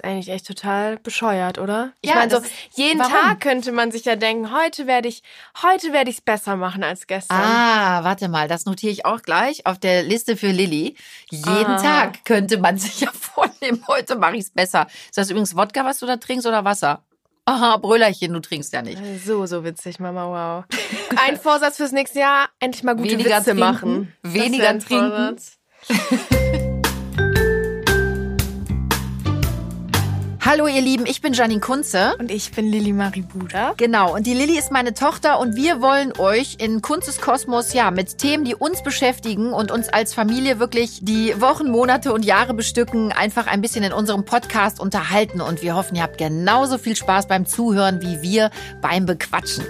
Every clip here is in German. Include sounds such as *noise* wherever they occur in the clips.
Ist eigentlich echt total bescheuert, oder? Ich Ja, meine, so jeden warum? Tag könnte man sich ja denken, heute werde ich, heute werde ich es besser machen als gestern. Ah, warte mal, das notiere ich auch gleich auf der Liste für Lilly. Jeden Aha. Tag könnte man *laughs* sich ja vornehmen, heute mache ich es besser. Ist das übrigens Wodka, was du da trinkst oder Wasser? Aha, Brüllerchen, du trinkst ja nicht. So, so witzig, Mama, wow. Ein Vorsatz fürs nächste Jahr, endlich mal gute Weniger Witze trinken, machen. Weniger trinken. *laughs* Hallo ihr Lieben, ich bin Janine Kunze. Und ich bin Lili Marie Buda. Genau, und die Lilly ist meine Tochter und wir wollen euch in Kunzes Kosmos ja mit Themen, die uns beschäftigen und uns als Familie wirklich die Wochen, Monate und Jahre bestücken, einfach ein bisschen in unserem Podcast unterhalten und wir hoffen, ihr habt genauso viel Spaß beim Zuhören wie wir beim Bequatschen.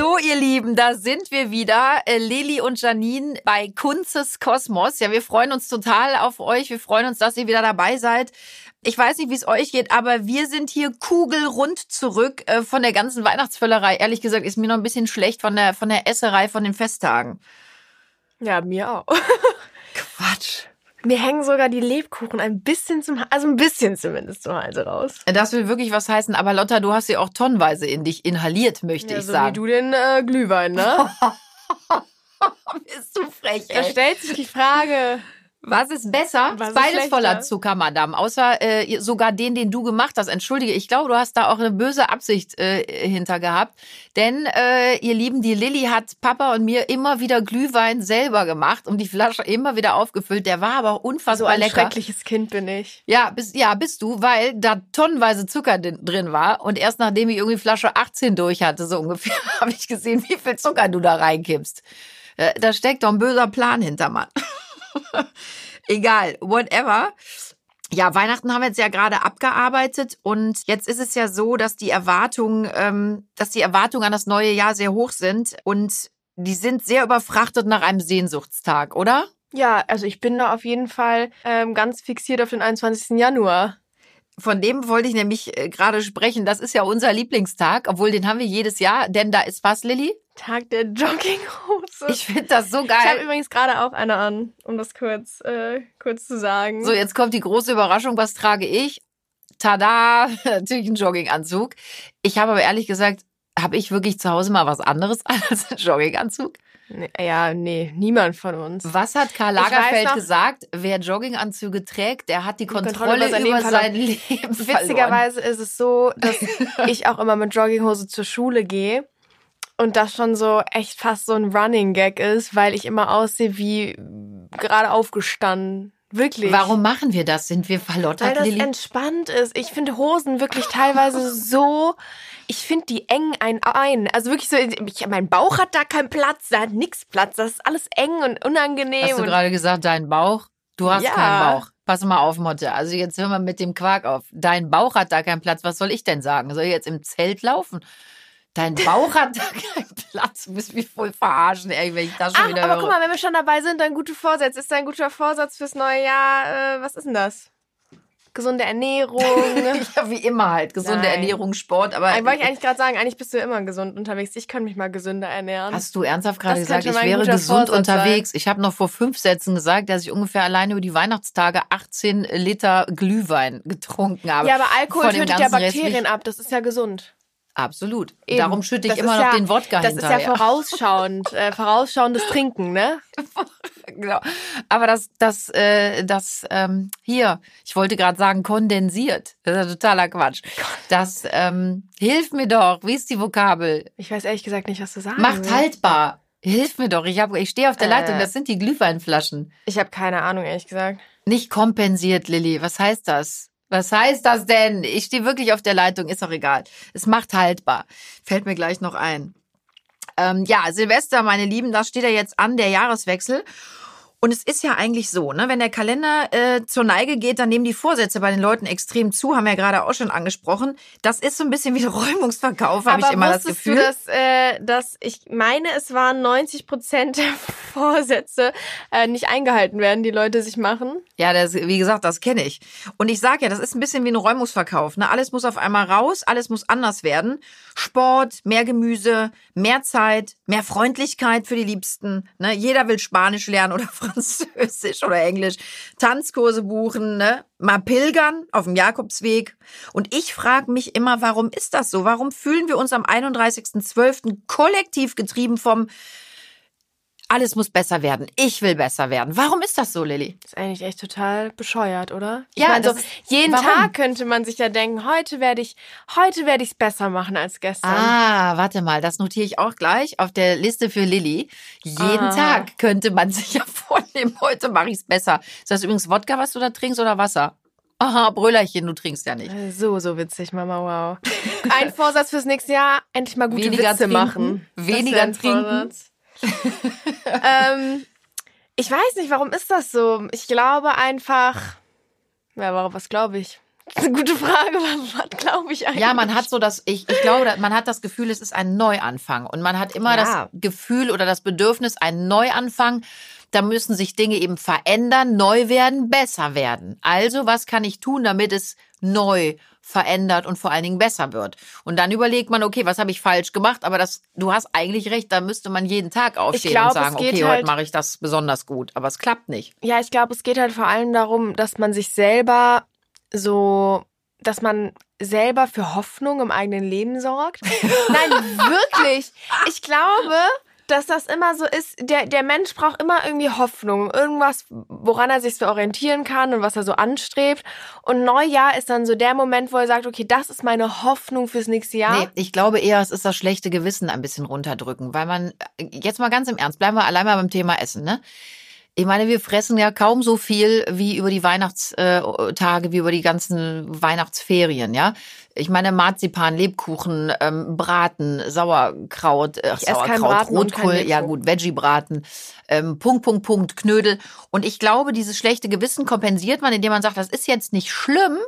So, ihr Lieben, da sind wir wieder. Äh, Lili und Janine bei Kunzes Kosmos. Ja, wir freuen uns total auf euch. Wir freuen uns, dass ihr wieder dabei seid. Ich weiß nicht, wie es euch geht, aber wir sind hier kugelrund zurück äh, von der ganzen Weihnachtsvöllerei. Ehrlich gesagt ist mir noch ein bisschen schlecht von der, von der Esserei von den Festtagen. Ja, mir auch. *laughs* Quatsch. Mir hängen sogar die Lebkuchen ein bisschen zum, also ein bisschen zumindest zum Halse raus. Das will wirklich was heißen, aber Lotta, du hast sie auch tonnenweise in dich inhaliert, möchte Ja, ich so sagen. wie du den äh, Glühwein, ne? *laughs* bist du frech, Da ey. stellt sich die Frage, Was ist besser? Was ist Beides schlechter? voller Zucker, Madame. Außer äh, sogar den, den du gemacht hast. Entschuldige, ich glaube, du hast da auch eine böse Absicht äh, hinter gehabt. Denn, äh, ihr Lieben, die Lilly hat Papa und mir immer wieder Glühwein selber gemacht und die Flasche immer wieder aufgefüllt. Der war aber so unfassbar ein lecker. schreckliches Kind bin ich. Ja, bist, ja, bist du, weil da tonnenweise Zucker drin war. Und erst nachdem ich irgendwie Flasche 18 durch hatte, so ungefähr, *laughs* habe ich gesehen, wie viel Zucker du da reinkippst. Äh, Da steckt doch ein böser Plan hinter, Mann. *laughs* Egal, whatever. Ja, Weihnachten haben wir jetzt ja gerade abgearbeitet und jetzt ist es ja so, dass die Erwartungen, ähm, dass die Erwartungen an das neue Jahr sehr hoch sind und die sind sehr überfrachtet nach einem Sehnsuchtstag, oder? Ja, also ich bin da auf jeden Fall ähm, ganz fixiert auf den 21. Januar. Von dem wollte ich nämlich äh, gerade sprechen. Das ist ja unser Lieblingstag, obwohl den haben wir jedes Jahr, denn da ist was, Lilly? Tag der Jogginghose. Ich finde das so Ich habe geil. übrigens gerade auch eine an, um das kurz, äh, kurz zu sagen. So, jetzt kommt die große Überraschung. Was trage ich? Tada! *laughs* Natürlich ein Jogginganzug. Ich habe aber ehrlich gesagt, habe ich wirklich zu Hause mal was anderes *laughs* als einen Jogginganzug? Nee, ja, nee, niemand von uns. Was hat Karl Lagerfeld noch- gesagt? Wer Jogginganzüge trägt, der hat die Kontrolle, Kontrolle über sein über Leben sein Leben verloren. Witzigerweise ist es so, dass *laughs* ich auch immer mit Jogginghose zur Schule gehe und das schon so echt fast so ein Running Gag ist, weil ich immer aussehe wie gerade aufgestanden. Wirklich. Warum machen wir das? Sind wir Weil verlottert, das Lilly? entspannt ist. Ich finde Hosen wirklich teilweise so, ich finde die eng ein ein. Also wirklich so, ich, mein Bauch hat da keinen Platz, da hat nix Platz. Das ist alles eng und unangenehm. Hast du gerade gesagt, dein Bauch? Du hast Ja. keinen Bauch. Pass mal auf, Motte. Also jetzt hör mal mit dem Quark auf. Dein Bauch hat da keinen Platz. Was soll ich denn sagen? Soll ich jetzt im Zelt laufen? Dein Bauch hat da *laughs* keinen Platz. Du bist mich voll verarschen, ey, wenn ich das schon Ach, wieder aber höre. guck mal, wenn wir schon dabei sind, dann gute Vorsätze. Ist dein guter Vorsatz fürs neue Jahr, äh, was ist denn das? Gesunde *laughs* Ernährung. ja, wie immer halt. Gesunde Nein. Ernährung, Sport. Aber Ich wollte eigentlich gerade sagen, eigentlich bist du immer gesund unterwegs. Ich kann mich mal gesünder ernähren. hast du ernsthaft gerade gesagt, könnte ich wäre gesund Vorsatz unterwegs? Ich habe noch vor fünf Sätzen gesagt, dass ich ungefähr alleine über die Weihnachtstage 18 Liter Glühwein getrunken habe. ja, aber Alkohol tötet ja Bakterien ab. Das ist ja gesund. Absolut. Eben. Darum schütte ich Das immer ist noch ja- den Wodka Das ist hinterher. ja vorausschauend, äh, vorausschauendes Trinken, ne? *laughs* genau. Aber das, das, äh, das, ähm, hier, ich wollte gerade sagen, kondensiert. Das ist ja totaler Quatsch. Das ähm, hilft mir doch. Wie ist die Vokabel? Ich weiß ehrlich gesagt nicht, was du sagen Macht haltbar. Hilf mir doch. Ich, ich stehe auf der Äh. Leitung. Das sind die Glühweinflaschen. Ich habe keine Ahnung, ehrlich gesagt. Nicht kompensiert, Lilly. Was heißt das? Was heißt das denn? Ich stehe wirklich auf der Leitung. Ist doch egal. Es macht haltbar. Fällt mir gleich noch ein. Ähm, ja, Silvester, meine Lieben, das steht ja jetzt an, der Jahreswechsel. Und es ist ja eigentlich so, ne, wenn der Kalender äh, zur Neige geht, dann nehmen die Vorsätze bei den Leuten extrem zu, haben wir ja gerade auch schon angesprochen. Das ist so ein bisschen wie *laughs* Räumungsverkauf, habe ich immer das Gefühl. du, dass, äh, dass ich meine, es waren 90 Prozent der *laughs* Vorsätze äh, nicht eingehalten werden, die Leute sich machen? Ja, das, wie gesagt, das kenne ich. Und ich sage ja, das ist ein bisschen wie ein Räumungsverkauf. Ne? Alles muss auf einmal raus, alles muss anders werden. Sport, mehr Gemüse, mehr Zeit, mehr Freundlichkeit für die Liebsten. Ne? Jeder will Spanisch lernen oder *laughs* Französisch oder Englisch, Tanzkurse buchen, ne? mal pilgern auf dem Jakobsweg. Und ich frage mich immer, warum ist das so? Warum fühlen wir uns am 31.12. kollektiv getrieben vom alles muss besser werden. Ich will besser werden. Warum ist das so, Lilly? Das ist eigentlich echt total bescheuert, oder? Ich Ja, meine, so, das ist- jeden warum? Tag könnte man sich ja denken, heute werde ich, heute werde ich es besser machen als gestern. Ah, warte mal, das notiere ich auch gleich auf der Liste für Lilly. Jeden Ah. Tag könnte man *laughs* sich ja vornehmen, heute mache ich es besser. Ist das übrigens Wodka, was du da trinkst oder Wasser? Aha, Brüllerchen, du trinkst ja nicht. So, so witzig, Mama, wow. Ein Vorsatz fürs nächste Jahr, endlich mal gute Weniger Witze trinken, machen. weniger trinken. *laughs* Ähm, ich weiß nicht, warum ist das so? Ich glaube einfach, ja, warum, was glaube ich? Das ist eine gute Frage, *laughs* was glaube ich eigentlich? Ja, man hat so das, ich, ich glaube, man hat das Gefühl, es ist ein Neuanfang. Und man hat immer Ja. das Gefühl oder das Bedürfnis, ein Neuanfang. Da müssen sich Dinge eben verändern, neu werden, besser werden. Also, was kann ich tun, damit es neu verändert und vor allen Dingen besser wird? Und dann überlegt man, okay, was habe ich falsch gemacht? Aber das, du hast eigentlich recht, da müsste man jeden Tag aufstehen glaub, und sagen, okay, halt- heute mache ich das besonders gut. Aber es klappt nicht. Ja, ich glaube, es geht halt vor allem darum, dass man sich selber so, dass man selber für Hoffnung im eigenen Leben sorgt. *laughs* Nein, wirklich. Ich glaube, dass das immer so ist, der, der Mensch braucht immer irgendwie Hoffnung, irgendwas, woran er sich so orientieren kann und was er so anstrebt. Und Neujahr ist dann so der Moment, wo er sagt, okay, das ist meine Hoffnung fürs nächste Jahr. Nee, ich glaube eher, es ist das schlechte Gewissen ein bisschen runterdrücken, weil man, jetzt mal ganz im Ernst, bleiben wir allein mal beim Thema Essen, ne? Ich meine, wir fressen ja kaum so viel wie über die Weihnachtstage, wie über die ganzen Weihnachtsferien, ja. Ich meine, Marzipan, Lebkuchen, ähm, Braten, Sauerkraut, äh, Ich Sauerkraut, Braten Rotkohl, ja gut, Veggie-Braten, ähm, Punkt, Punkt, Punkt, Knödel. Und ich glaube, dieses schlechte Gewissen kompensiert man, indem man sagt, das ist jetzt nicht schlimm,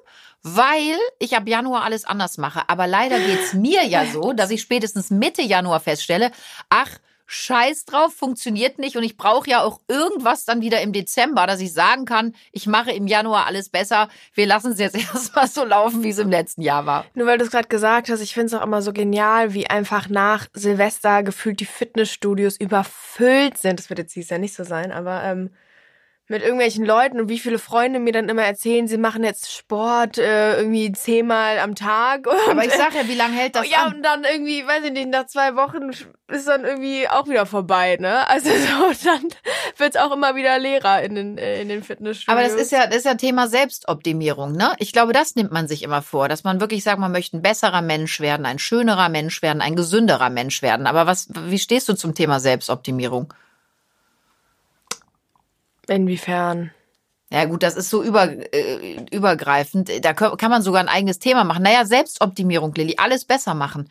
weil ich ab Januar alles anders mache. Aber leider geht's mir ja so, dass ich spätestens Mitte Januar feststelle, ach, Scheiß drauf, funktioniert nicht und ich brauche ja auch irgendwas dann wieder im Dezember, dass ich sagen kann, ich mache im Januar alles besser. Wir lassen es jetzt *laughs* erstmal so laufen, wie es im letzten Jahr war. Nur weil du es gerade gesagt hast, ich finde es auch immer so genial, wie einfach nach Silvester gefühlt die Fitnessstudios überfüllt sind. Das wird jetzt dieses Jahr nicht so sein, aber ähm, mit irgendwelchen Leuten und wie viele Freunde mir dann immer erzählen, sie machen jetzt Sport äh, irgendwie zehnmal am Tag. Aber ich sag ja, *laughs* wie lange hält das ja, an? und dann irgendwie, weiß ich nicht, nach zwei Wochen ist dann irgendwie auch wieder vorbei, ne? Also *laughs* so, dann wird's auch immer wieder leerer in den, äh, in den Fitnessstudios. Aber das ist ja, das ist ja Thema Selbstoptimierung, ne? Ich glaube, das nimmt man sich immer vor, dass man wirklich sagt, man möchte ein besserer Mensch werden, ein schönerer Mensch werden, ein gesünderer Mensch werden. Aber was, wie stehst du zum Thema Selbstoptimierung? Inwiefern? Ja gut, das ist so über, äh, übergreifend. Da kann man sogar ein eigenes Thema machen. Naja, Selbstoptimierung, Lilly, alles besser machen.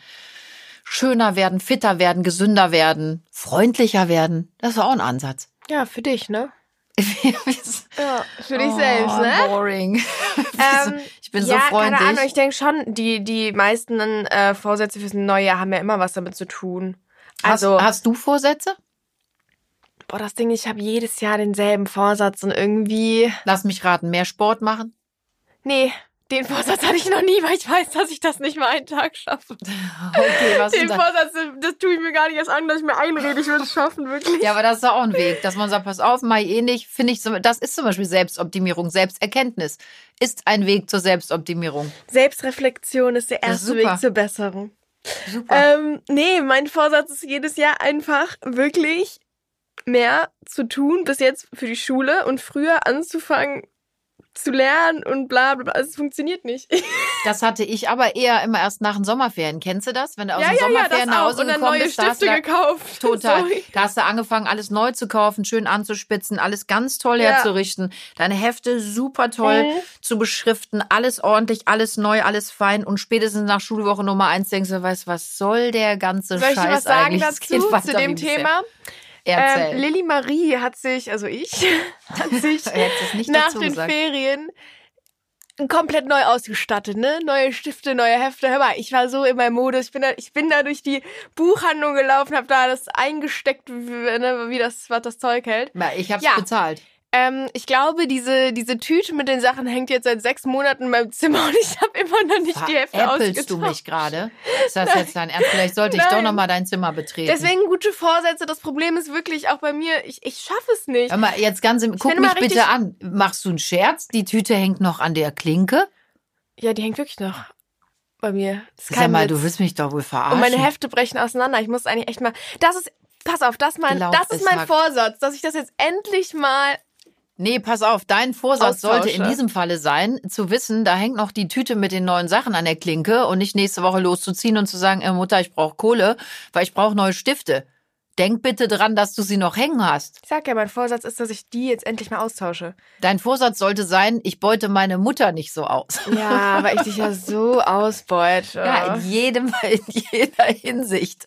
Schöner werden, fitter werden, gesünder werden, freundlicher werden. Das ist auch ein Ansatz. Ja, für dich, ne? *laughs* Ja, für Oh, dich selbst, ne? Boring. *laughs* Ähm, ich bin ja, so freundlich. Keine Ahnung, ich denke schon, die, die meisten äh, Vorsätze fürs neue Jahr haben ja immer was damit zu tun. Also, hast, hast du Vorsätze? Boah, das Ding, ich habe jedes Jahr denselben Vorsatz und irgendwie. Lass mich raten, mehr Sport machen? Nee, den Vorsatz hatte ich noch nie, weil ich weiß, dass ich das nicht mal einen Tag schaffe. *laughs* Okay, was Den ist das? Vorsatz, das tue ich mir gar nicht erst an, dass ich mir einrede, ich will es schaffen, wirklich. Ja, aber das ist doch auch ein Weg, dass man sagt, pass auf, ich eh nicht, finde ich, das ist zum Beispiel Selbstoptimierung, Selbsterkenntnis ist ein Weg zur Selbstoptimierung. Selbstreflexion ist der ist erste super. Weg zur Besserung. Super. Ähm, nee, mein Vorsatz ist jedes Jahr einfach wirklich mehr zu tun, bis jetzt für die Schule und früher anzufangen zu lernen und bla bla bla. Also, Es funktioniert nicht. *laughs* Das hatte ich aber eher immer erst nach den Sommerferien. Kennst du das? Wenn du aus ja, den ja, ja, Sommerferien das nach. Hause Und dann gekommen neue bist, Stifte da- gekauft. *laughs* Total. Sorry. Da hast du angefangen, alles neu zu kaufen, schön anzuspitzen, alles ganz toll Ja. herzurichten. Deine Hefte super toll Mhm. zu beschriften, alles ordentlich, alles neu, alles fein. Und spätestens nach Schulwoche Nummer eins denkst du, weißt, was soll der ganze Soll ich Scheiß dir was sagen eigentlich? Dazu, zu dem wie bisher. Thema? Erzähl. Ähm, Lilly Marie hat sich, also ich, *laughs* hat sich *laughs* nach den gesagt. Ferien komplett neu ausgestattet, ne? Neue Stifte, neue Hefte. Hör mal, ich war so in meinem Modus. Ich bin da, ich bin da durch die Buchhandlung gelaufen, habe da das eingesteckt, wie, ne, wie das, was das Zeug hält. Na, Ich hab's Ja. bezahlt. Ähm, ich glaube, diese, diese Tüte mit den Sachen hängt jetzt seit sechs Monaten in meinem Zimmer und ich habe immer noch nicht die Hälfte Veräppelst du ausgetauscht. mich gerade? Ist das jetzt dein Ernst? Vielleicht sollte ich doch Nein. noch mal dein Zimmer betreten. Deswegen gute Vorsätze. Das Problem ist wirklich auch bei mir, ich, ich schaffe es nicht. Hör mal, jetzt ganz im, guck mich bitte an. Machst du einen Scherz? Die Tüte hängt noch an der Klinke? Ja, die hängt wirklich noch bei mir. Sag mal, Witz. du willst mich doch wohl verarschen. Und meine Hefte brechen auseinander. Ich muss eigentlich echt mal. Das ist. Pass auf, das, mein, das ist mein. Vorsatz, dass ich das jetzt endlich mal. Nee, pass auf, dein Vorsatz sollte in Austausche. diesem Falle sein, zu wissen, da hängt noch die Tüte mit den neuen Sachen an der Klinke und nicht nächste Woche loszuziehen und zu sagen, äh, Mutter, ich brauche Kohle, weil ich brauche neue Stifte. Denk bitte dran, dass du sie noch hängen hast. Ich sag ja, mein Vorsatz ist, dass ich die jetzt endlich mal austausche. Dein Vorsatz sollte sein, ich beute meine Mutter nicht so aus. Ja, weil ich dich ja so *laughs* ausbeute. Ja, in jedem, in jeder Hinsicht.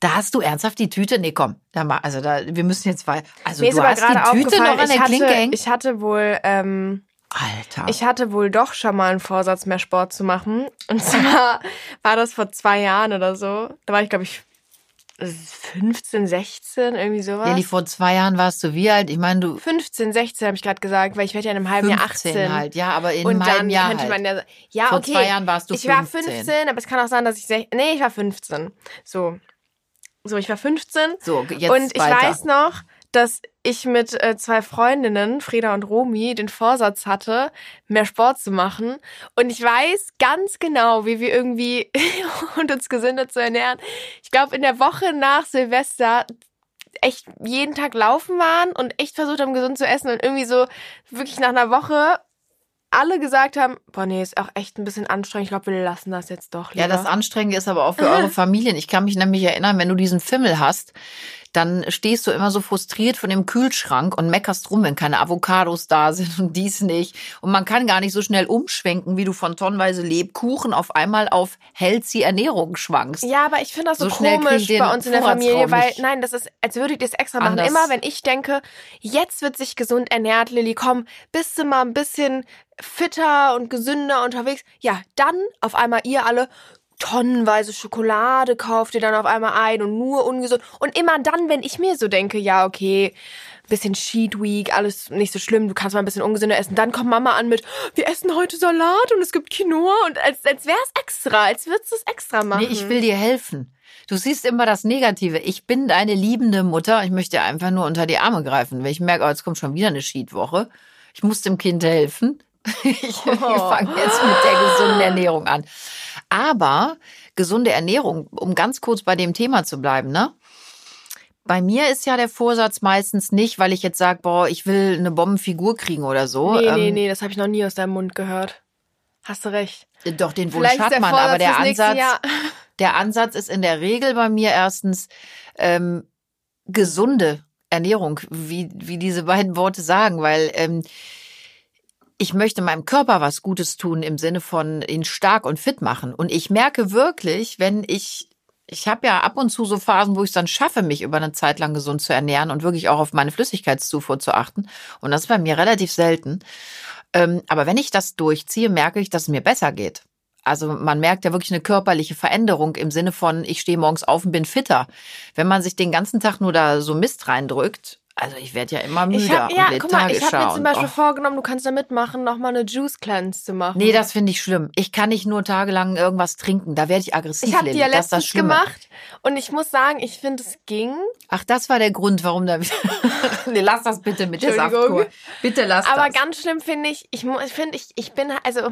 Da hast du ernsthaft die Tüte? Nee, komm, da mal, also da, wir müssen jetzt weil, also Mir du hast die Tüte noch an der ich Klinke hatte, hängen. ich hatte wohl, ähm, Alter. ich hatte wohl doch schon mal einen Vorsatz, mehr Sport zu machen. Und zwar *laughs* war das vor zwei Jahren oder so. Da war ich, glaube ich, 15, 16, irgendwie sowas. Lili, vor zwei Jahren warst du wie alt? Ich meine, du 15, 16 habe ich gerade gesagt, weil ich werde ja in einem halben 15 Jahr 18. halt, ja, aber in einem halben Jahr könnte halt. man ja, ja Vor okay. zwei Jahren warst du ich war 15. 15, aber es kann auch sein, dass ich nee, ich war 15. So, so ich war 15 So, jetzt und ich weiter. weiß noch, dass ich mit äh, zwei Freundinnen, Frieda und Romi, den Vorsatz hatte, mehr Sport zu machen. Und ich weiß ganz genau, wie wir irgendwie *laughs* und uns gesünder zu ernähren. Ich glaube, in der Woche nach Silvester echt jeden Tag laufen waren und echt versucht haben, gesund zu essen und irgendwie so wirklich nach einer Woche alle gesagt haben, boah, nee, ist auch echt ein bisschen anstrengend. Ich glaube, wir lassen das jetzt doch lieber. Ja, das Anstrengende ist aber auch für eure *laughs* Familien. Ich kann mich nämlich erinnern, wenn du diesen Fimmel hast, dann stehst du immer so frustriert von dem Kühlschrank und meckerst rum, wenn keine Avocados da sind und dies nicht. Und man kann gar nicht so schnell umschwenken, wie du von tonnenweise Lebkuchen auf einmal auf healthy Ernährung schwankst. Ja, aber ich finde das so, So komisch ich bei uns in der Familie, weil nein, das ist, als würdet ihr es extra machen. anders. Immer wenn ich denke, jetzt wird sich gesund ernährt, Lilly, komm, bist du mal ein bisschen fitter und gesünder unterwegs. Ja, dann auf einmal ihr alle tonnenweise Schokolade kauft ihr dann auf einmal ein und nur ungesund. Und immer dann, wenn ich mir so denke, ja, okay, bisschen Cheat Week, alles nicht so schlimm, du kannst mal ein bisschen ungesünder essen. Dann kommt Mama an mit, wir essen heute Salat und es gibt Quinoa und als, als wäre es extra, als würdest du es extra machen. Nee, ich will dir helfen. Du siehst immer das Negative. Ich bin deine liebende Mutter. Ich möchte dir einfach nur unter die Arme greifen. Wenn ich merke, oh, jetzt kommt schon wieder eine Cheat-Woche. Ich muss dem Kind helfen. Ich, ich fange jetzt mit der gesunden Ernährung an. Aber gesunde Ernährung, um ganz kurz bei dem Thema zu bleiben, ne? Bei mir ist ja der Vorsatz meistens nicht, weil ich jetzt sage, boah, ich will eine Bombenfigur kriegen oder so. Nee, nee, Ähm, nee, das habe ich noch nie aus deinem Mund gehört. Hast du recht. Doch, den Wunsch Vielleicht hat man, Vorsatz aber der Ansatz, *laughs* der Ansatz ist in der Regel bei mir erstens ähm, gesunde Ernährung, wie, wie diese beiden Worte sagen, weil ähm, ich möchte meinem Körper was Gutes tun im Sinne von ihn stark und fit machen. Und ich merke wirklich, wenn ich, ich habe ja ab und zu so Phasen, wo ich es dann schaffe, mich über eine Zeit lang gesund zu ernähren und wirklich auch auf meine Flüssigkeitszufuhr zu achten. Und das ist bei mir relativ selten. Ähm, aber wenn ich das durchziehe, merke ich, dass es mir besser geht. Also man merkt ja wirklich eine körperliche Veränderung im Sinne von, ich stehe morgens auf und bin fitter. Wenn man sich den ganzen Tag nur da so Mist reindrückt, also ich werde ja immer müder Ich hab, ja, guck mal, ich habe mir zum Beispiel oh. vorgenommen, du kannst da mitmachen, nochmal eine Juice Cleanse zu machen. Nee, das finde ich schlimm. Ich kann nicht nur tagelang irgendwas trinken. Da werde ich aggressiv. ich habe die ja letztens gemacht und ich muss sagen, ich finde, es ging. Ach, das war der Grund, warum da. *laughs* nee, lass das bitte mit der. Saftkur. Bitte lass Aber das. ganz schlimm finde ich, ich finde, ich, ich bin, also,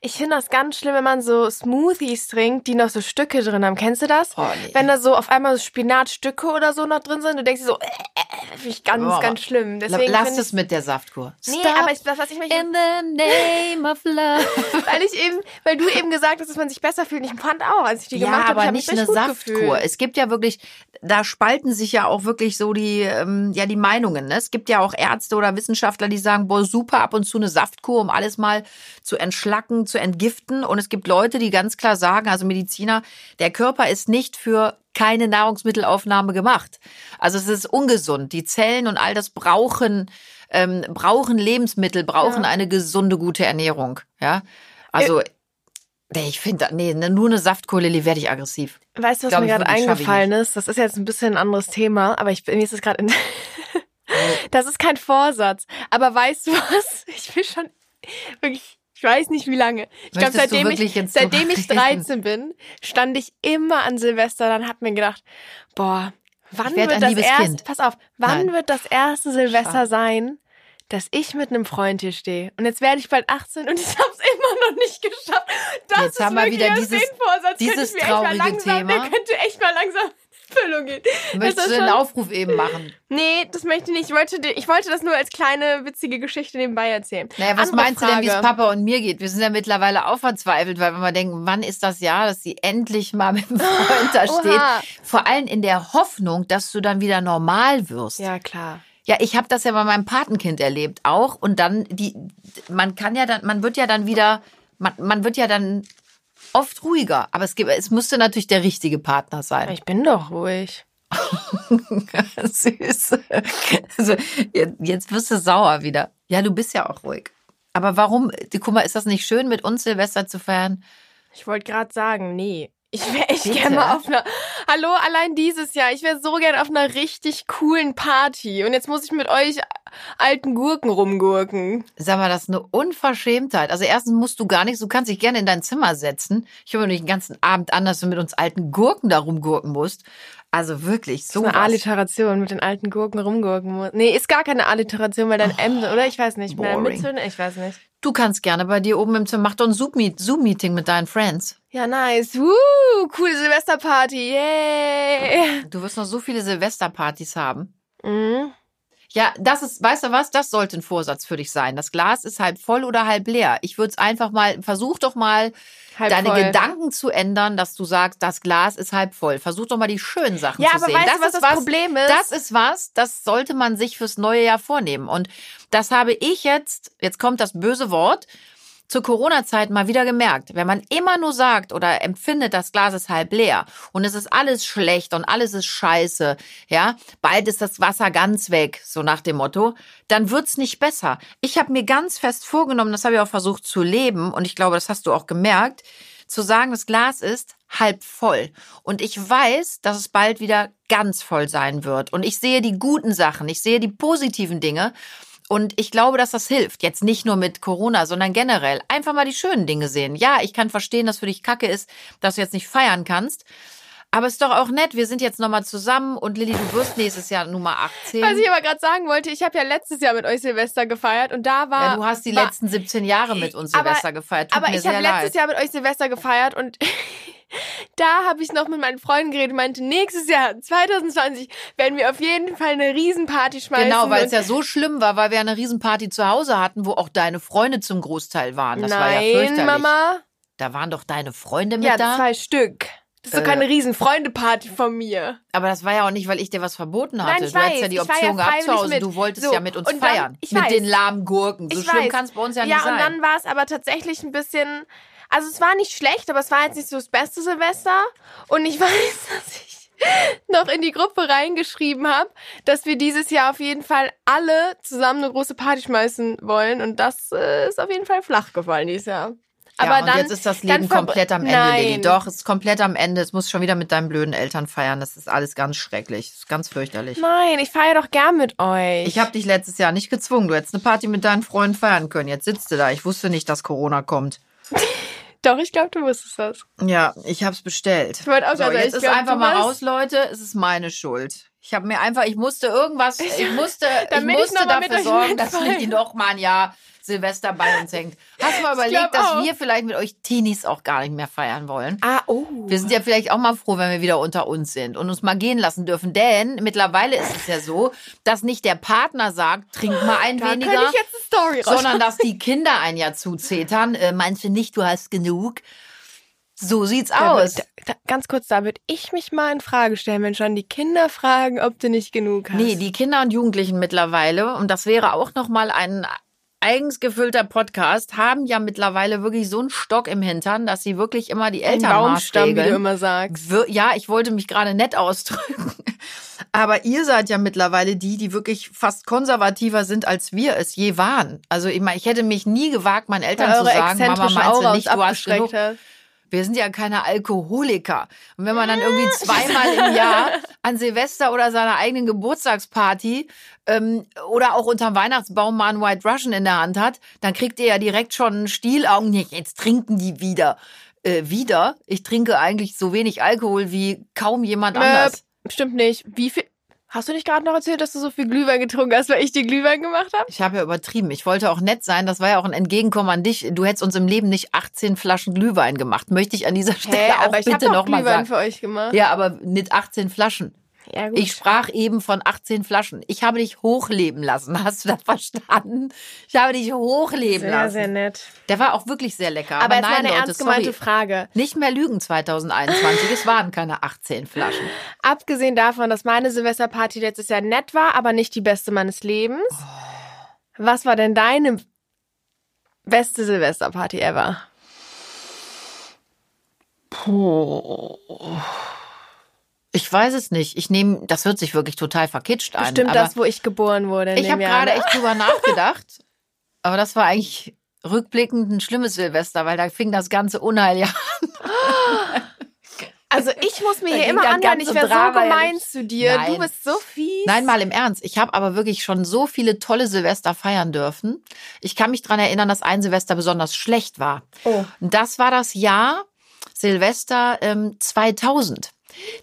ich finde das ganz schlimm, wenn man so Smoothies trinkt, die noch so Stücke drin haben. Kennst du das? Oh, nee. Wenn da so auf einmal so Spinatstücke oder so noch drin sind, du denkst dir so, äh, äh, finde ich ganz, Oh, ganz schlimm. Deswegen lass es mit der Saftkur. Nee, Stop aber ich, was ich mich in the name of love. *laughs* weil ich eben, weil du eben gesagt hast, dass man sich besser fühlt. Ich fand auch, als ich die Ja, gemacht habe, aber ich hab nicht eine Saftkur. gefühlt. Es gibt ja wirklich, da spalten sich ja auch wirklich so die, ähm, ja, die Meinungen. Ne? Es gibt ja auch Ärzte oder Wissenschaftler, die sagen, boah, super, ab und zu eine Saftkur, um alles mal zu entschlacken, zu entgiften. Und es gibt Leute, die ganz klar sagen, also Mediziner, der Körper ist nicht für keine Nahrungsmittelaufnahme gemacht. Also es ist ungesund. Die Zellen und all das brauchen, ähm, brauchen Lebensmittel, brauchen Ja. eine gesunde, gute Ernährung. Ja, also Nee, ich finde, nee, ne, nur eine Saftkur, Lilly, werde ich aggressiv. Weißt du, was Glaub mir gerade eingefallen ist? Das ist jetzt ein bisschen ein anderes Thema, aber ich, mir ist es gerade in, *laughs* Das ist kein Vorsatz. Aber weißt du was? Ich will schon wirklich, ich weiß nicht wie lange. Ich glaube, seitdem, ich, seitdem ich reden? 13 bin, stand ich immer an Silvester, dann hab mir gedacht, boah, wann wird das erste, pass auf, wann Nein. wird das erste Silvester Schade. sein, dass ich mit einem Freund hier stehe? Und jetzt werde ich bald 18 und ich hab's immer noch nicht geschafft. Das Jetzt ist haben wir wieder dieses- dieses könnte ich mir echt mal traurige langsam, Thema. Der könnte echt mal langsam Erfüllung gehen. Möchtest du den Aufruf eben machen? Nee, das möchte ich nicht. Ich wollte, ich wollte das nur als kleine witzige Geschichte nebenbei erzählen. Naja, was Andere meinst du denn, wie es Frage. Papa und mir geht? Wir sind ja mittlerweile auch verzweifelt, weil wir mal denken, wann ist das Jahr, dass sie endlich mal mit dem *laughs* Freund da steht? Oha. Vor allem in der Hoffnung, dass du dann wieder normal wirst. Ja, klar. Ja, ich habe das ja bei meinem Patenkind erlebt auch und dann die man kann ja dann man wird ja dann wieder man, man wird ja dann oft ruhiger, aber es gibt es müsste natürlich der richtige Partner sein. Ich bin doch ruhig. *laughs* Süß. Also, jetzt- jetzt wirst du sauer wieder. Ja, du bist ja auch ruhig. Aber warum, guck mal, ist das nicht schön, mit uns Silvester zu feiern? Ich wollte gerade sagen, nee. Ich wäre echt Bitte? gerne mal auf einer. Hallo, allein dieses Jahr. Ich wäre so gern auf einer richtig coolen Party. Und jetzt muss ich mit euch alten Gurken rumgurken. Sag mal, das ist eine Unverschämtheit. Also erstens musst du gar nichts, du kannst dich gerne in dein Zimmer setzen. Ich höre nicht den ganzen Abend an, dass du mit uns alten Gurken da rumgurken musst. Also wirklich, so eine Alliteration mit den alten Gurken rumgurken muss. Nee, ist gar keine Alliteration, weil dein M, oder? Ich weiß nicht. Boring. Mitsöhnen? Ich weiß nicht. Du kannst gerne bei dir oben im Zimmer, mach doch ein Zoom-Meet- Zoom-Meeting mit deinen Friends. Ja, nice. Woo, coole Silvesterparty. Yay. Du wirst noch so viele Silvesterpartys haben. Mhm. Ja, das ist, weißt du was, das sollte ein Vorsatz für dich sein. Das Glas ist halb voll oder halb leer. Ich würde es einfach mal, versuch doch mal, Halb deine voll. Gedanken zu ändern, dass du sagst, das Glas ist halb voll. Versuch doch mal die schönen Sachen Ja, zu aber sehen. weißt du, was ist das Problem ist? Das ist was, das sollte man sich fürs neue Jahr vornehmen. Und das habe ich jetzt, jetzt kommt das böse Wort, zur Corona-Zeit mal wieder gemerkt. Wenn man immer nur sagt oder empfindet, das Glas ist halb leer und es ist alles schlecht und alles ist scheiße, ja, bald ist das Wasser ganz weg, so nach dem Motto, dann wird's nicht besser. Ich habe mir ganz fest vorgenommen, das habe ich auch versucht zu leben und ich glaube, das hast du auch gemerkt, zu sagen, das Glas ist halb voll. Und ich weiß, dass es bald wieder ganz voll sein wird. Und ich sehe die guten Sachen, ich sehe die positiven Dinge. Und ich glaube, dass das hilft. Jetzt nicht nur mit Corona, sondern generell. Einfach mal die schönen Dinge sehen. Ja, ich kann verstehen, dass für dich kacke ist, dass du jetzt nicht feiern kannst. Aber ist doch auch nett. Wir sind jetzt nochmal zusammen und Lilly, du wirst nächstes Jahr Nummer 18. Was ich aber gerade sagen wollte, ich habe ja letztes Jahr mit euch Silvester gefeiert und da war. ja, du hast die war, letzten 17 Jahre mit uns Aber- Silvester gefeiert. Tut Aber ich habe letztes Jahr mit euch Silvester gefeiert und *laughs* da habe ich noch mit meinen Freunden geredet und meinte, nächstes Jahr, 2020, werden wir auf jeden Fall eine Riesenparty schmeißen. Genau, weil es ja so schlimm war, weil wir eine Riesenparty zu Hause hatten, wo auch deine Freunde zum Großteil waren. Das war ja Nein, fürchterlich. Mama. Da waren doch deine Freunde mit Ja, da. zwei Stück. Das ist doch Äh. keine Riesen-Freunde-Party von mir. Aber das war ja auch nicht, weil ich dir was verboten hatte. Nein, ich du hattest ja weiß, die Option ja gehabt zu Hause. mit. Du wolltest So, ja mit uns dann- feiern. ich mit weiß. den lahmen Gurken. So Ich schlimm weiß. kann es bei uns ja, Ja, nicht sein. und dann war es aber tatsächlich ein bisschen. Also, es war nicht schlecht, aber es war jetzt nicht so das beste Silvester. Und ich *laughs* weiß, dass ich noch in die Gruppe reingeschrieben habe, dass wir dieses Jahr auf jeden Fall alle zusammen eine große Party schmeißen wollen. Und das äh, ist auf jeden Fall flach gefallen dieses Jahr. Ja, Aber und dann, jetzt ist das Leben komplett am Ende, Nein. Lilly. Doch, es ist komplett am Ende. Es muss schon wieder mit deinen blöden Eltern feiern. Das ist alles ganz schrecklich. Das ist ganz fürchterlich. Nein, ich feiere doch gern mit euch. Ich habe dich letztes Jahr nicht gezwungen. Du hättest eine Party mit deinen Freunden feiern können. Jetzt sitzt du da. Ich wusste nicht, dass Corona kommt. *laughs* doch, ich glaube, du wusstest das. Ja, ich hab's bestellt. Ich wollte auch so, sagen, jetzt ich ist glaub, einfach mal raus, Leute. Es ist meine Schuld. Ich habe mir einfach, ich musste irgendwas, ich *laughs* musste, ich ich musste mit dafür sorgen, dass. Lilly noch mal ein Jahr Silvester bei uns hängt. Hast du mal überlegt, dass auch. wir vielleicht mit euch Teenies auch gar nicht mehr feiern wollen? Ah, oh. Wir sind ja vielleicht auch mal froh, wenn wir wieder unter uns sind und uns mal gehen lassen dürfen. Denn mittlerweile ist es ja so, dass nicht der Partner sagt, trink mal ein da weniger, ich jetzt eine Story sondern dass die Kinder ein Jahr zuzetern. Äh, meinst du nicht, du hast genug? So sieht's Da aus. Da, da, ganz kurz, da würde ich mich mal in Frage stellen, wenn schon die Kinder fragen, ob du nicht genug hast. Nee, die Kinder und Jugendlichen mittlerweile, und das wäre auch nochmal ein eigens gefüllter Podcast, haben ja mittlerweile wirklich so einen Stock im Hintern, dass sie wirklich immer die Ein Eltern Baumstamm, wie du immer sagst. Ja, ich wollte mich gerade nett ausdrücken. *laughs* Aber ihr seid ja mittlerweile die, die wirklich fast konservativer sind, als wir es je waren. Also ich meine, ich hätte mich nie gewagt, meinen Eltern Weil zu sagen, Mama, meinst du nicht, du hast genug? hat. Wir sind ja keine Alkoholiker. Und wenn man dann irgendwie *laughs* zweimal im Jahr an Silvester oder seiner eigenen Geburtstagsparty ähm, oder auch unterm Weihnachtsbaum mal einen White Russian in der Hand hat, dann kriegt ihr ja direkt schon Stielaugen. Jetzt trinken die wieder. Äh, wieder? Ich trinke eigentlich so wenig Alkohol wie kaum jemand anders. Äh, stimmt nicht. Wie viel? Hast du nicht gerade noch erzählt, dass du so viel Glühwein getrunken hast, weil ich die Glühwein gemacht habe? Ich habe ja übertrieben. Ich wollte auch nett sein. Das war ja auch ein Entgegenkommen an dich. Du hättest uns im Leben nicht 18 Flaschen Glühwein gemacht. Möchte ich an dieser *laughs* Stelle Hä, auch aber ich bitte habe noch mal Glühwein sagen. für euch gemacht. Ja, aber mit 18 Flaschen. Ja. Ich sprach eben von 18 Flaschen. Ich habe dich hochleben lassen. *laughs* Hast du das verstanden? Ich habe dich hochleben sehr, lassen. sehr nett. Der war auch wirklich sehr lecker. Aber, jetzt nein, eine Leute, ernst gemeinte sorry. Frage. Nicht mehr lügen 2021. es waren keine 18 Flaschen. Abgesehen davon, dass meine Silvesterparty letztes Jahr nett war, aber nicht die beste meines Lebens. Was war denn deine beste Silvesterparty ever? Ich weiß es nicht. Ich nehme, das hört sich wirklich total verkitscht an. Bestimmt das, wo ich geboren wurde. Ich habe gerade ne? echt drüber *laughs* nachgedacht. Aber das war eigentlich rückblickend ein schlimmes Silvester, weil da fing das ganze Unheil ja *laughs* Also ich muss mir Da hier immer anhören, ich wäre so gemein zu dir. Nein. Du bist so fies. Nein, mal im Ernst. Ich habe aber wirklich schon so viele tolle Silvester feiern dürfen. Ich kann mich dran erinnern, dass ein Silvester besonders schlecht war. Oh. Das war das Jahr Silvester ähm, 2000.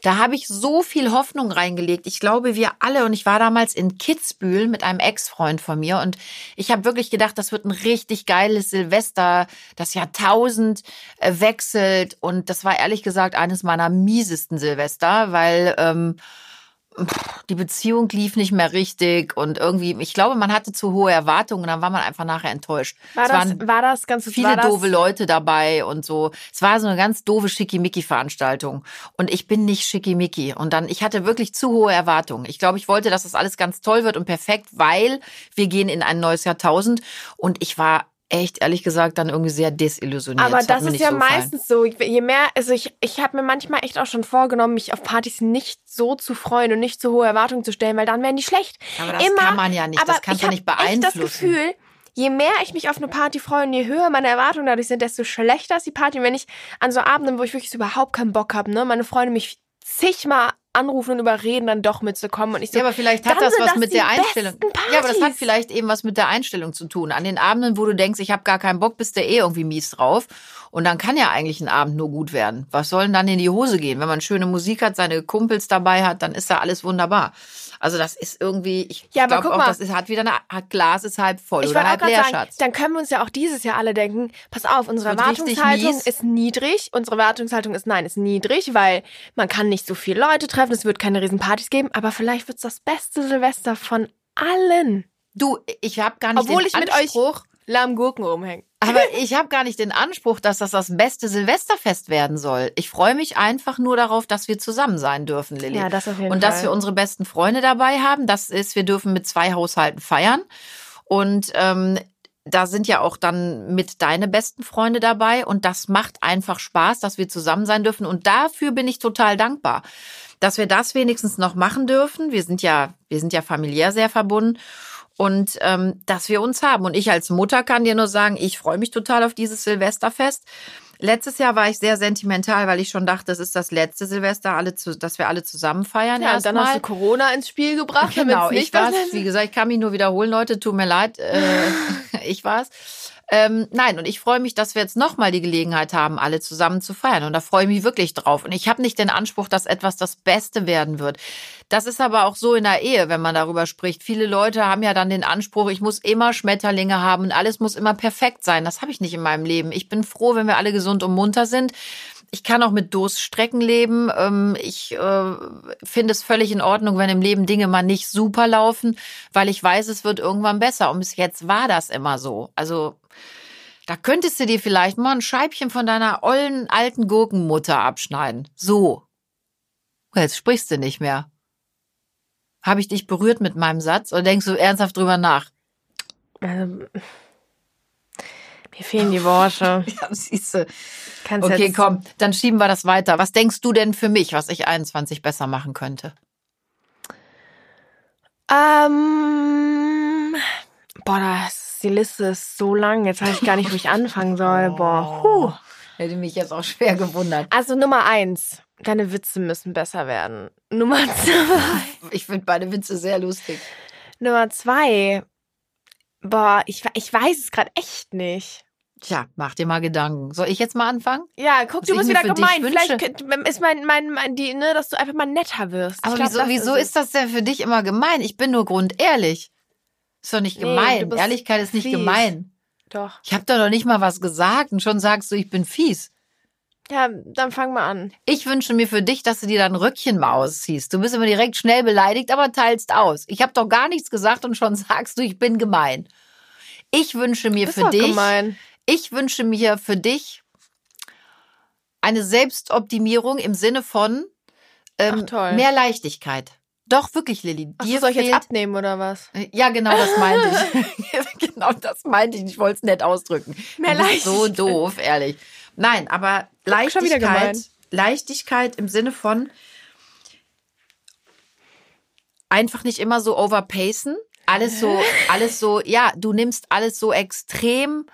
Da habe ich so viel Hoffnung reingelegt. Ich glaube, wir alle, und ich war damals in Kitzbühel mit einem Ex-Freund von mir und ich habe wirklich gedacht, das wird ein richtig geiles Silvester. Das Jahrtausend äh, wechselt und das war ehrlich gesagt eines meiner miesesten Silvester, weil ähm, die Beziehung lief nicht mehr richtig und irgendwie, ich glaube, man hatte zu hohe Erwartungen und dann war man einfach nachher enttäuscht. War es das, waren war das ganz viele das, doofe Leute dabei und so. Es war so eine ganz doofe Schickimicki-Veranstaltung. Und ich bin nicht Schickimicki. Und dann, ich hatte wirklich zu hohe Erwartungen. Ich glaube, ich wollte, dass das alles ganz toll wird und perfekt, weil wir gehen in ein neues Jahrtausend. Und ich war echt, ehrlich gesagt, dann irgendwie sehr desillusioniert. Aber das mir ist ja so gefallen. meistens so. Je mehr, also ich, ich habe mir manchmal echt auch schon vorgenommen, mich auf Partys nicht so zu freuen und nicht so hohe Erwartungen zu stellen, weil dann werden die schlecht. Aber das Immer, kann man ja nicht. aber Das kannst ich du nicht hab echt das beeinflussen. Gefühl, je mehr ich mich auf eine Party freue und je höher meine Erwartungen dadurch sind, desto schlechter ist die Party. Und wenn ich an so Abenden, wo ich wirklich so überhaupt keinen Bock habe, ne, meine Freunde mich zigmal anrufen und überreden, dann doch mitzukommen. Und ich so, Ja, aber vielleicht hat das was das mit der Einstellung. Ja, aber das hat vielleicht eben was mit der Einstellung zu tun. An den Abenden, wo du denkst, ich habe gar keinen Bock, bist du eh irgendwie mies drauf. Und dann kann ja eigentlich ein Abend nur gut werden. Was soll denn dann in die Hose gehen? Wenn man schöne Musik hat, seine Kumpels dabei hat, dann ist da alles wunderbar. Also das ist irgendwie, ich Ja, aber glaube auch, mal. das ist, hat wieder eine, Glas ist halb voll Ich oder halb leer, sagen, Schatz. dann können wir uns ja auch dieses Jahr alle denken, pass auf, unsere Erwartungshaltung ist niedrig. Unsere Erwartungshaltung ist nein, ist niedrig, weil man kann nicht so viele Leute treffen, es wird keine riesen Partys geben, aber vielleicht wird's das beste Silvester von allen. Du, ich habe gar nicht Obwohl den ich mit euch Anspruch, lahmen Gurken rumhängen. Aber *laughs* ich habe gar nicht den Anspruch, dass das das beste Silvesterfest werden soll. Ich freue mich einfach nur darauf, dass wir zusammen sein dürfen, Lilly. Ja, das auf jeden Und dass Fall. wir unsere besten Freunde dabei haben. Das ist, wir dürfen mit zwei Haushalten feiern. Und ähm, da sind ja auch dann mit deine besten Freunde dabei. Und das macht einfach Spaß, dass wir zusammen sein dürfen. Und dafür bin ich total dankbar, dass wir das wenigstens noch machen dürfen. Wir sind ja, wir sind ja familiär sehr verbunden und ähm, dass wir uns haben. Und ich als Mutter kann dir nur sagen, ich freue mich total auf dieses Silvesterfest. Letztes Jahr war ich sehr sentimental, weil ich schon dachte, das ist das letzte Silvester, alle zu, dass wir alle zusammen feiern. Ja, und dann hast erstmal. du Corona ins Spiel gebracht. *laughs* Genau, ich nicht war's. letzte- Wie gesagt, ich kann mich nur wiederholen, Leute. Tut mir leid. Äh, *laughs* ich war's. Ähm, nein, und ich freue mich, dass wir jetzt nochmal die Gelegenheit haben, alle zusammen zu feiern. Und da freue ich mich wirklich drauf. Und ich habe nicht den Anspruch, dass etwas das Beste werden wird. Das ist aber auch so in der Ehe, wenn man darüber spricht. Viele Leute haben ja dann den Anspruch, ich muss immer Schmetterlinge haben und alles muss immer perfekt sein. Das habe ich nicht in meinem Leben. Ich bin froh, wenn wir alle gesund und munter sind. Ich kann auch mit Durststrecken leben. Ähm, Ich äh, finde es völlig in Ordnung, wenn im Leben Dinge mal nicht super laufen, weil ich weiß, es wird irgendwann besser. Und bis jetzt war das immer so. Also da könntest du dir vielleicht mal ein Scheibchen von deiner ollen alten Gurkenmutter abschneiden. So. Jetzt sprichst du nicht mehr. Habe ich dich berührt mit meinem Satz oder denkst du ernsthaft drüber nach? Also, mir fehlen die Worte. *laughs* Ja, siehste. Kannst Okay, jetzt, komm, dann schieben wir das weiter. Was denkst du denn für mich, was ich 21 besser machen könnte? Ähm, boah, das, die Liste ist so lang. Jetzt weiß ich gar nicht, wo ich anfangen soll. *laughs* Boah, huh. Hätte mich jetzt auch schwer gewundert. Also Nummer eins, deine Witze müssen besser werden. Nummer zwei, Ich finde beide Witze sehr lustig. Nummer zwei, boah, ich, ich weiß es gerade echt nicht. Tja, mach dir mal Gedanken. Soll ich jetzt mal anfangen? Ja, guck, Was du bist wieder gemein. Vielleicht ist mein, mein, mein die, ne, dass du einfach mal netter wirst. Aber glaub, wieso, das wieso es. ist das denn für dich immer gemein? Ich bin nur grundehrlich. Ist doch nicht Nee, gemein. Ehrlichkeit ist nicht fies. gemein. Doch. Ich habe doch noch nicht mal was gesagt und schon sagst du, ich bin fies. Ja, dann fang mal an. Ich wünsche mir für dich, dass du dir dein Röckchen mal ausziehst. Du bist immer direkt schnell beleidigt, aber teilst aus. Ich habe doch gar nichts gesagt und schon *laughs* sagst du, ich bin gemein. Ich wünsche mir für ist dich, gemein. Ich wünsche mir für dich eine Selbstoptimierung im Sinne von ähm, Ach, mehr Leichtigkeit. Doch wirklich, Lilly. Ach, Dir soll ich jetzt fehlt abnehmen oder was? ja, genau das meinte ich. *laughs* *laughs* genau das meinte ich. Ich wollte es nett ausdrücken. Mehr bist so Leichtigkeit. doof, ehrlich. Nein, aber Leichtigkeit. Leichtigkeit im Sinne von einfach nicht immer so overpacen. Alles so, *laughs* alles so, ja, du nimmst alles so extrem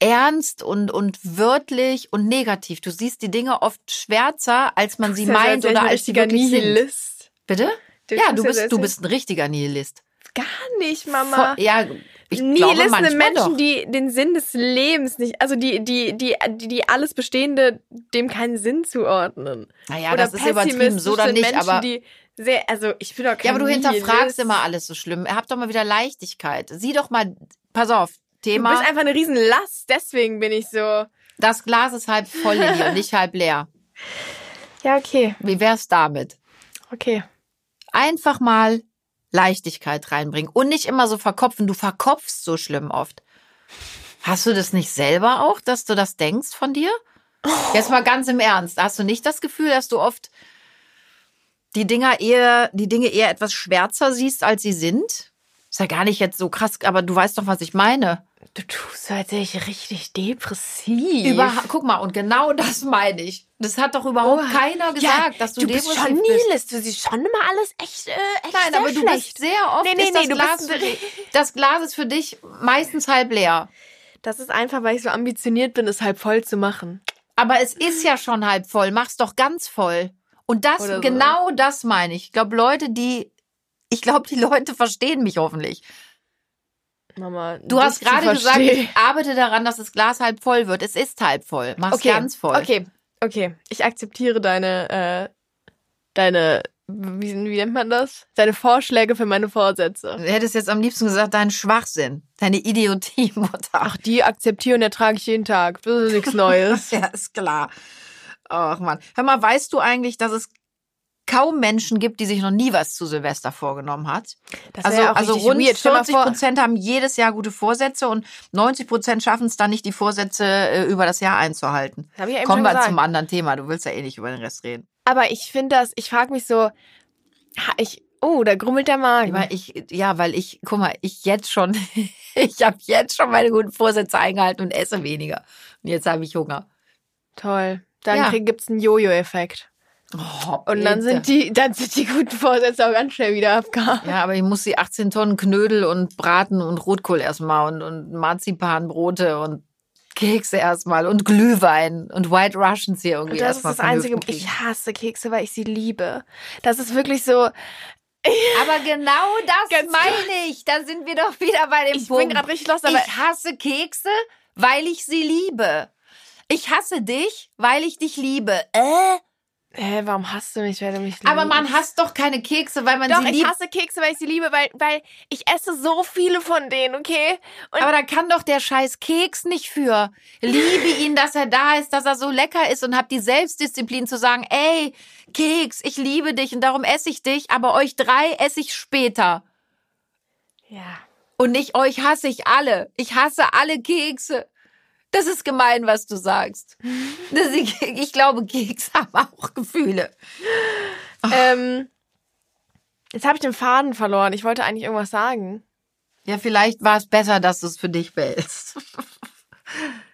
ernst und, und wörtlich und negativ. Du siehst die Dinge oft schwärzer, als man sie ja meint oder als sie wirklich sind. Nihilist. Bitte? Du ja, du bist, du bist ein richtiger Nihilist. Gar nicht, Mama. Voll- Ja, ich glaube Nihilisten manchmal sind Menschen, doch. die den Sinn des Lebens nicht, also die, die, die, die, die alles Bestehende dem keinen Sinn zuordnen. Naja, Oder das ist übertrieben, so oder nicht, Menschen, aber die sehr, also ich bin doch kein ja, aber du hinterfragst Nihilist. immer alles so schlimm. Habt doch mal wieder Leichtigkeit. Sieh doch mal, pass auf, Du Thema, bist einfach eine Riesenlast, deswegen bin ich so. das Glas ist halb voll Lilly, *laughs* und nicht halb leer. Ja, okay, Wie wär's damit? okay. Einfach mal Leichtigkeit reinbringen und nicht immer so verkopfen. Du verkopfst so schlimm oft. Hast du das nicht selber auch, dass du das denkst von dir? Jetzt mal ganz im Ernst. Hast du nicht das Gefühl, dass du oft die Dinger eher, die Dinge eher etwas schwärzer siehst, als sie sind? Ist ja gar nicht jetzt so krass, aber du weißt doch, was ich meine. Du tust wäre ich richtig depressiv. Über, guck mal, und genau das meine ich. Das hat doch überhaupt Oh, keiner gesagt, dass du, du bist schon. Nihilist. Du siehst schon immer alles echt, äh, echt Nein, aber du schlecht. bist sehr oft Nee, nee, das nee, du Glas für das Glas ist für dich meistens halb leer. Das ist einfach, weil ich so ambitioniert bin, es halb voll zu machen. Aber es ist ja schon halb voll. Mach's doch ganz voll. Und das, Oder so. genau das meine ich. Ich glaube, Leute, die, ich glaube, die Leute verstehen mich hoffentlich. Mama, Du hast gerade gesagt, ich arbeite daran, dass das Glas halb voll wird. Es ist halb voll. Mach's okay, ganz voll. Okay, okay. Ich akzeptiere deine, äh, deine, wie, wie nennt man das? Deine Vorschläge für meine Vorsätze. Du hättest jetzt am liebsten gesagt, dein Schwachsinn, deine Idiotie, Mutter. Ach, die akzeptiere und ertrage ich jeden Tag. Das ist nichts *laughs* Neues. Ja, ist klar. Ach man. Hör mal, weißt du eigentlich, dass es kaum Menschen gibt, die sich noch nie was zu Silvester vorgenommen hat? Das Also, wär auch also rund weird. Stell mal 40 vor- Prozent haben jedes Jahr gute Vorsätze und 90 Prozent schaffen es dann nicht, die Vorsätze äh, über das Jahr einzuhalten. Das ja Kommen wir gesagt. zum anderen Thema. Du willst ja eh nicht über den Rest reden. Aber ich finde das, ich frage mich so, ich, oh, da grummelt der Magen. Ich, ja, weil ich, guck mal, ich jetzt schon, *laughs* ich habe jetzt schon meine guten Vorsätze eingehalten und esse weniger. Und jetzt habe ich Hunger. Toll. Dann Ja. krieg, gibt's einen Jojo-Effekt. Oh, Und dann sind die, dann sind die guten Vorsätze auch ganz schnell wieder abgehauen. Ja, aber ich muss die 18 Tonnen Knödel und Braten und Rotkohl erstmal und, und Marzipanbrote und Kekse erstmal und Glühwein und White Russians hier irgendwie Das ist erstmal das Einzige. Ich hasse Kekse, weil ich sie liebe. Das ist wirklich so. *laughs* Aber genau das Ganz meine ich. Da sind wir doch wieder bei dem Ich bin Punkt. gerade richtig lost, aber ich hasse Kekse, weil ich sie liebe. Ich hasse dich, weil ich dich liebe. Äh? Hä, warum hasst du mich, weil du mich liebst? Aber man hasst doch keine Kekse, weil man Doch, sie ich liebt. hasse Kekse, weil ich sie liebe, weil, weil ich esse so viele von denen, okay? Und Aber da kann doch der scheiß Keks nicht für. Liebe ihn, dass er da ist, dass er so lecker ist und hab die Selbstdisziplin zu sagen, ey, Keks, ich liebe dich und darum esse ich dich, aber euch drei esse ich später. ja. Und nicht euch hasse ich alle. Ich hasse alle Kekse. Das ist gemein, was du sagst. *laughs* Das, ich, glaube, Keks haben auch Gefühle. Ähm, jetzt habe ich den Faden verloren. Ich wollte eigentlich irgendwas sagen. Ja, vielleicht war es besser, dass du es für dich behältst.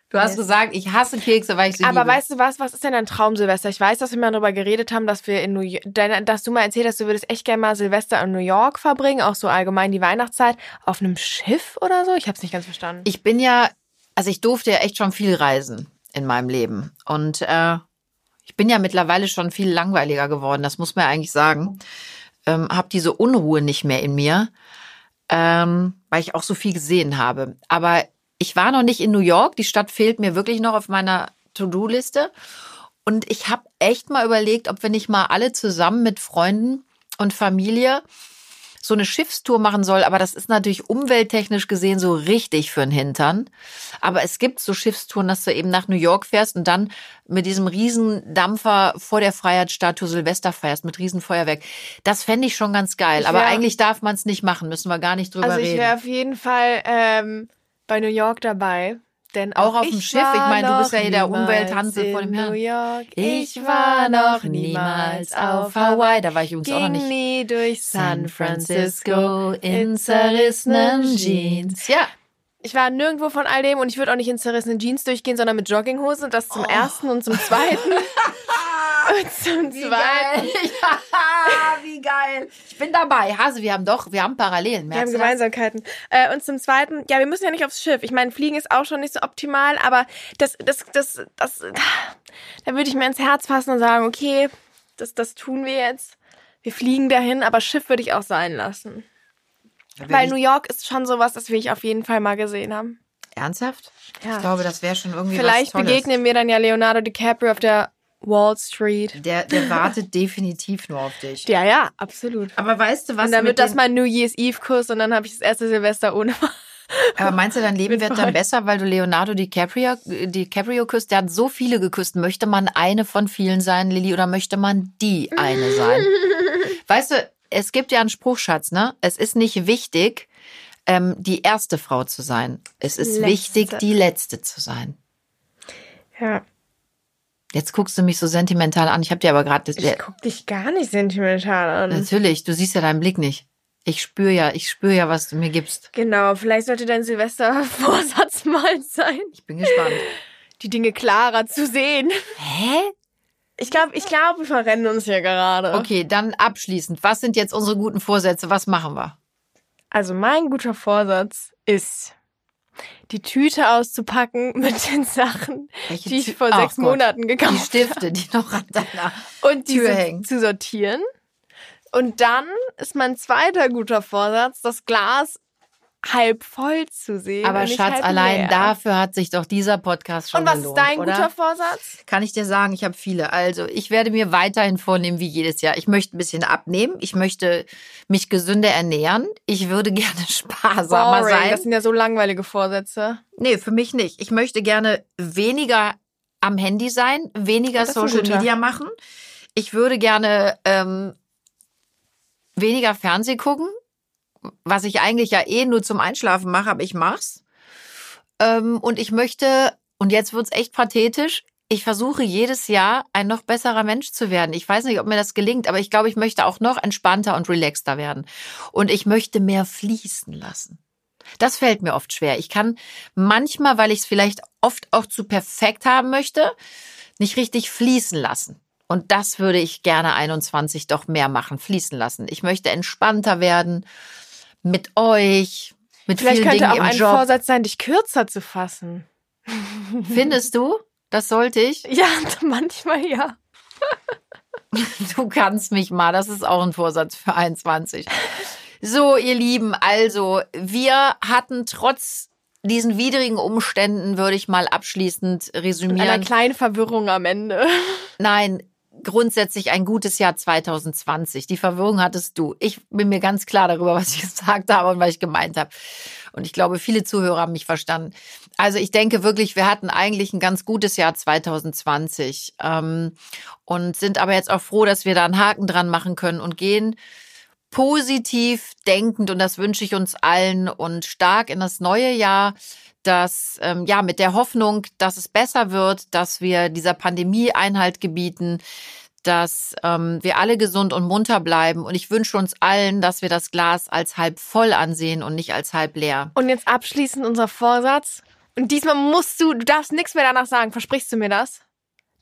Du hast gesagt, ich hasse Kekse, weil ich sie Aber liebe. weißt du was? Was ist denn dein Traum, Silvester? Ich weiß, dass wir mal darüber geredet haben, dass wir in New York, dass du mal erzählt hast, du würdest echt gerne mal Silvester in New York verbringen, auch so allgemein die Weihnachtszeit, auf einem Schiff oder so. Ich habe es nicht ganz verstanden. ich bin ja, also ich durfte ja echt schon viel reisen. in meinem Leben. Und äh, ich bin ja mittlerweile schon viel langweiliger geworden, das muss man ja eigentlich sagen. Ähm, habe diese Unruhe nicht mehr in mir, ähm, weil ich auch so viel gesehen habe. Aber ich war noch nicht in New York. Die Stadt fehlt mir wirklich noch auf meiner To-Do-Liste. Und ich habe echt mal überlegt, ob wir nicht mal alle zusammen mit Freunden und Familie so eine Schiffstour machen soll. Aber das ist natürlich umwelttechnisch gesehen so richtig für den Hintern. Aber es gibt so Schiffstouren, dass du eben nach New York fährst und dann mit diesem riesen Dampfer vor der Freiheitsstatue Silvester feierst mit riesen Feuerwerk. Das fände ich schon ganz geil. Aber eigentlich darf man es nicht machen. Müssen wir gar nicht drüber also reden. Also ich wäre auf jeden Fall ähm, bei New York dabei. Denn auch, auch auf dem Schiff. Ich meine, du bist ja hier der Umwelthansel von dem Herrn. New York. Ich war noch niemals auf Hawaii. Da war ich übrigens auch noch nicht. nie durch San Francisco in zerrissenen Jeans. Ja. Ich war nirgendwo von all dem und ich würde auch nicht in zerrissenen Jeans durchgehen, sondern mit Jogginghose. Das zum Oh. ersten und zum zweiten. *laughs* und zum Wie zweiten. geil. *laughs* Ja, wie geil. Ich bin dabei. Hase, wir haben doch, wir haben Parallelen. Wir haben Merkst du das? Gemeinsamkeiten. Äh, und zum Zweiten, ja, wir müssen ja nicht aufs Schiff. Ich meine, Fliegen ist auch schon nicht so optimal, aber das, das, das, das, da würde ich mir ins Herz fassen und sagen, okay, das, das tun wir jetzt. Wir fliegen dahin, aber Schiff würde ich auch sein lassen. Weil New York ist schon sowas, das will ich auf jeden Fall mal gesehen haben. Ernsthaft? Ja. Ich glaube, das wäre schon irgendwie Vielleicht was Tolles. begegnen mir dann ja Leonardo DiCaprio auf der Wall Street. Der, der wartet *laughs* definitiv nur auf dich. Ja, ja, absolut. Aber weißt du was? Und dann wird das mein New Year's Eve-Kurs und dann habe ich das erste Silvester ohne. Aber meinst du, dein Leben wird dann besser, weil du Leonardo DiCaprio, DiCaprio küsst? Der hat so viele geküsst. Möchte man eine von vielen sein, Lilly, oder möchte man die eine sein? *laughs* weißt du, es gibt ja einen Spruchschatz, ne? Es ist nicht wichtig, ähm, die erste Frau zu sein. Es ist Letzte. wichtig, die letzte zu sein. Ja. Jetzt guckst du mich so sentimental an. Ich habe dir aber gerade das. Ich guck dich gar nicht sentimental an. Natürlich, du siehst ja deinen Blick nicht. Ich spüre ja, ich spüre ja, was du mir gibst. Genau, vielleicht sollte dein Silvestervorsatz *laughs* mal sein, Ich bin gespannt. die Dinge klarer zu sehen. Hä? Ich glaube, ich glaube, wir verrennen uns hier gerade. Okay, dann abschließend. Was sind jetzt unsere guten Vorsätze? Was machen wir? Also mein guter Vorsatz ist, die Tüte auszupacken *laughs* mit den Sachen, Welche die ich Tü- vor Ach sechs Gott. Monaten Die gekauft habe. Stifte, die noch an deiner. Und Tür diese hängen. zu sortieren. Und dann ist mein zweiter guter Vorsatz, das Glas halb voll zu sehen. Aber Schatz, allein leer. dafür hat sich doch dieser Podcast schon Und was gelohnt, ist dein oder? guter Vorsatz? Kann ich dir sagen, ich habe viele. Also, ich werde mir weiterhin vornehmen wie jedes Jahr. Ich möchte ein bisschen abnehmen. Ich möchte mich gesünder ernähren. Ich würde *laughs* gerne sparsamer Boring. sein. Das sind ja so langweilige Vorsätze. Nee, für mich nicht. Ich möchte gerne weniger am Handy sein, weniger ein Social. Media machen. Ich würde gerne ähm, weniger Fernseh gucken, was ich eigentlich ja eh nur zum Einschlafen mache, aber ich mach's. Ähm, und ich möchte, und jetzt wird's echt pathetisch, ich versuche jedes Jahr ein noch besserer Mensch zu werden. Ich weiß nicht, ob mir das gelingt, aber ich glaube, ich möchte auch noch entspannter und relaxter werden. Und ich möchte mehr fließen lassen. Das fällt mir oft schwer. Ich kann manchmal, weil ich es vielleicht oft auch zu perfekt haben möchte, nicht richtig fließen lassen. Und das würde ich gerne 21 doch mehr machen, fließen lassen. Ich möchte entspannter werden mit euch, mit Vielleicht vielen könnte Dingen auch ein Job. Vorsatz sein, dich kürzer zu fassen. Findest du? Das sollte ich. *laughs* Ja, manchmal ja. Du kannst mich mal. Das ist auch ein Vorsatz für 21. So, ihr Lieben, also wir hatten trotz diesen widrigen Umständen, würde ich mal abschließend Mit einer resümieren. kleinen Verwirrung am Ende. Nein, grundsätzlich ein gutes Jahr 2020. Die Verwirrung hattest du. Ich bin mir ganz klar darüber, was ich *laughs* gesagt habe und was ich gemeint habe. Und ich glaube, viele Zuhörer haben mich verstanden. Also ich denke wirklich, wir hatten eigentlich ein ganz gutes Jahr 2020 ähm, und sind aber jetzt auch froh, dass wir da einen Haken dran machen können und gehen positiv denkend und das wünsche ich uns allen und stark in das neue Jahr, dass ähm, ja mit der Hoffnung, dass es besser wird, dass wir dieser Pandemie Einhalt gebieten, dass ähm, wir alle gesund und munter bleiben und ich wünsche uns allen, dass wir das Glas als halb voll ansehen und nicht als halb leer. Und jetzt abschließend unser Vorsatz. Und diesmal musst du, du darfst nichts mehr danach sagen. Versprichst du mir das?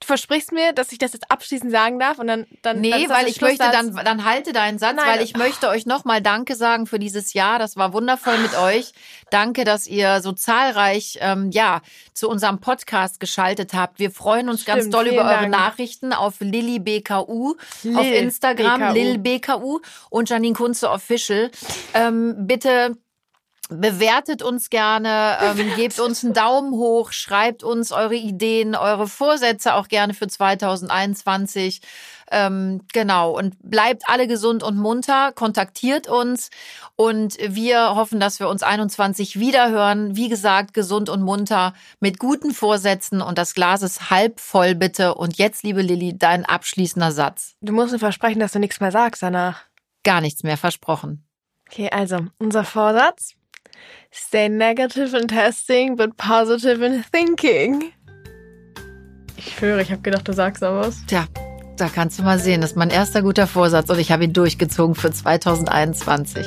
Du versprichst mir, dass ich das jetzt abschließend sagen darf und dann dann Nee, dann weil ich möchte Schlusssatz. dann, dann halte deinen Satz, Nein. weil ich möchte euch nochmal Danke sagen für dieses Jahr. Das war wundervoll mit euch. Danke, dass ihr so zahlreich ähm, ja zu unserem Podcast geschaltet habt. Wir freuen uns ganz Stimmt, doll über eure Dank. Nachrichten auf Lilly BKU auf Lil Instagram, BKU. Lil BKU und Janine Kunze Official. Ähm, bitte Bewertet uns gerne, ähm, gebt uns einen Daumen hoch, schreibt uns eure Ideen, eure Vorsätze auch gerne für 2021. Ähm, genau, und bleibt alle gesund und munter, kontaktiert uns und wir hoffen, dass wir uns 21 wiederhören. Wie gesagt, gesund und munter mit guten Vorsätzen und das Glas ist halb voll, bitte. Und jetzt, liebe Lilly, dein abschließender Satz. Du musst mir versprechen, dass du nichts mehr sagst danach. Gar nichts mehr versprochen. Okay, also unser Vorsatz. Stay negative in testing, but positive in thinking. Ich schwöre, ich habe gedacht, du sagst noch was. Tja, da kannst du mal sehen, das ist mein erster guter Vorsatz und ich habe ihn durchgezogen für 2021.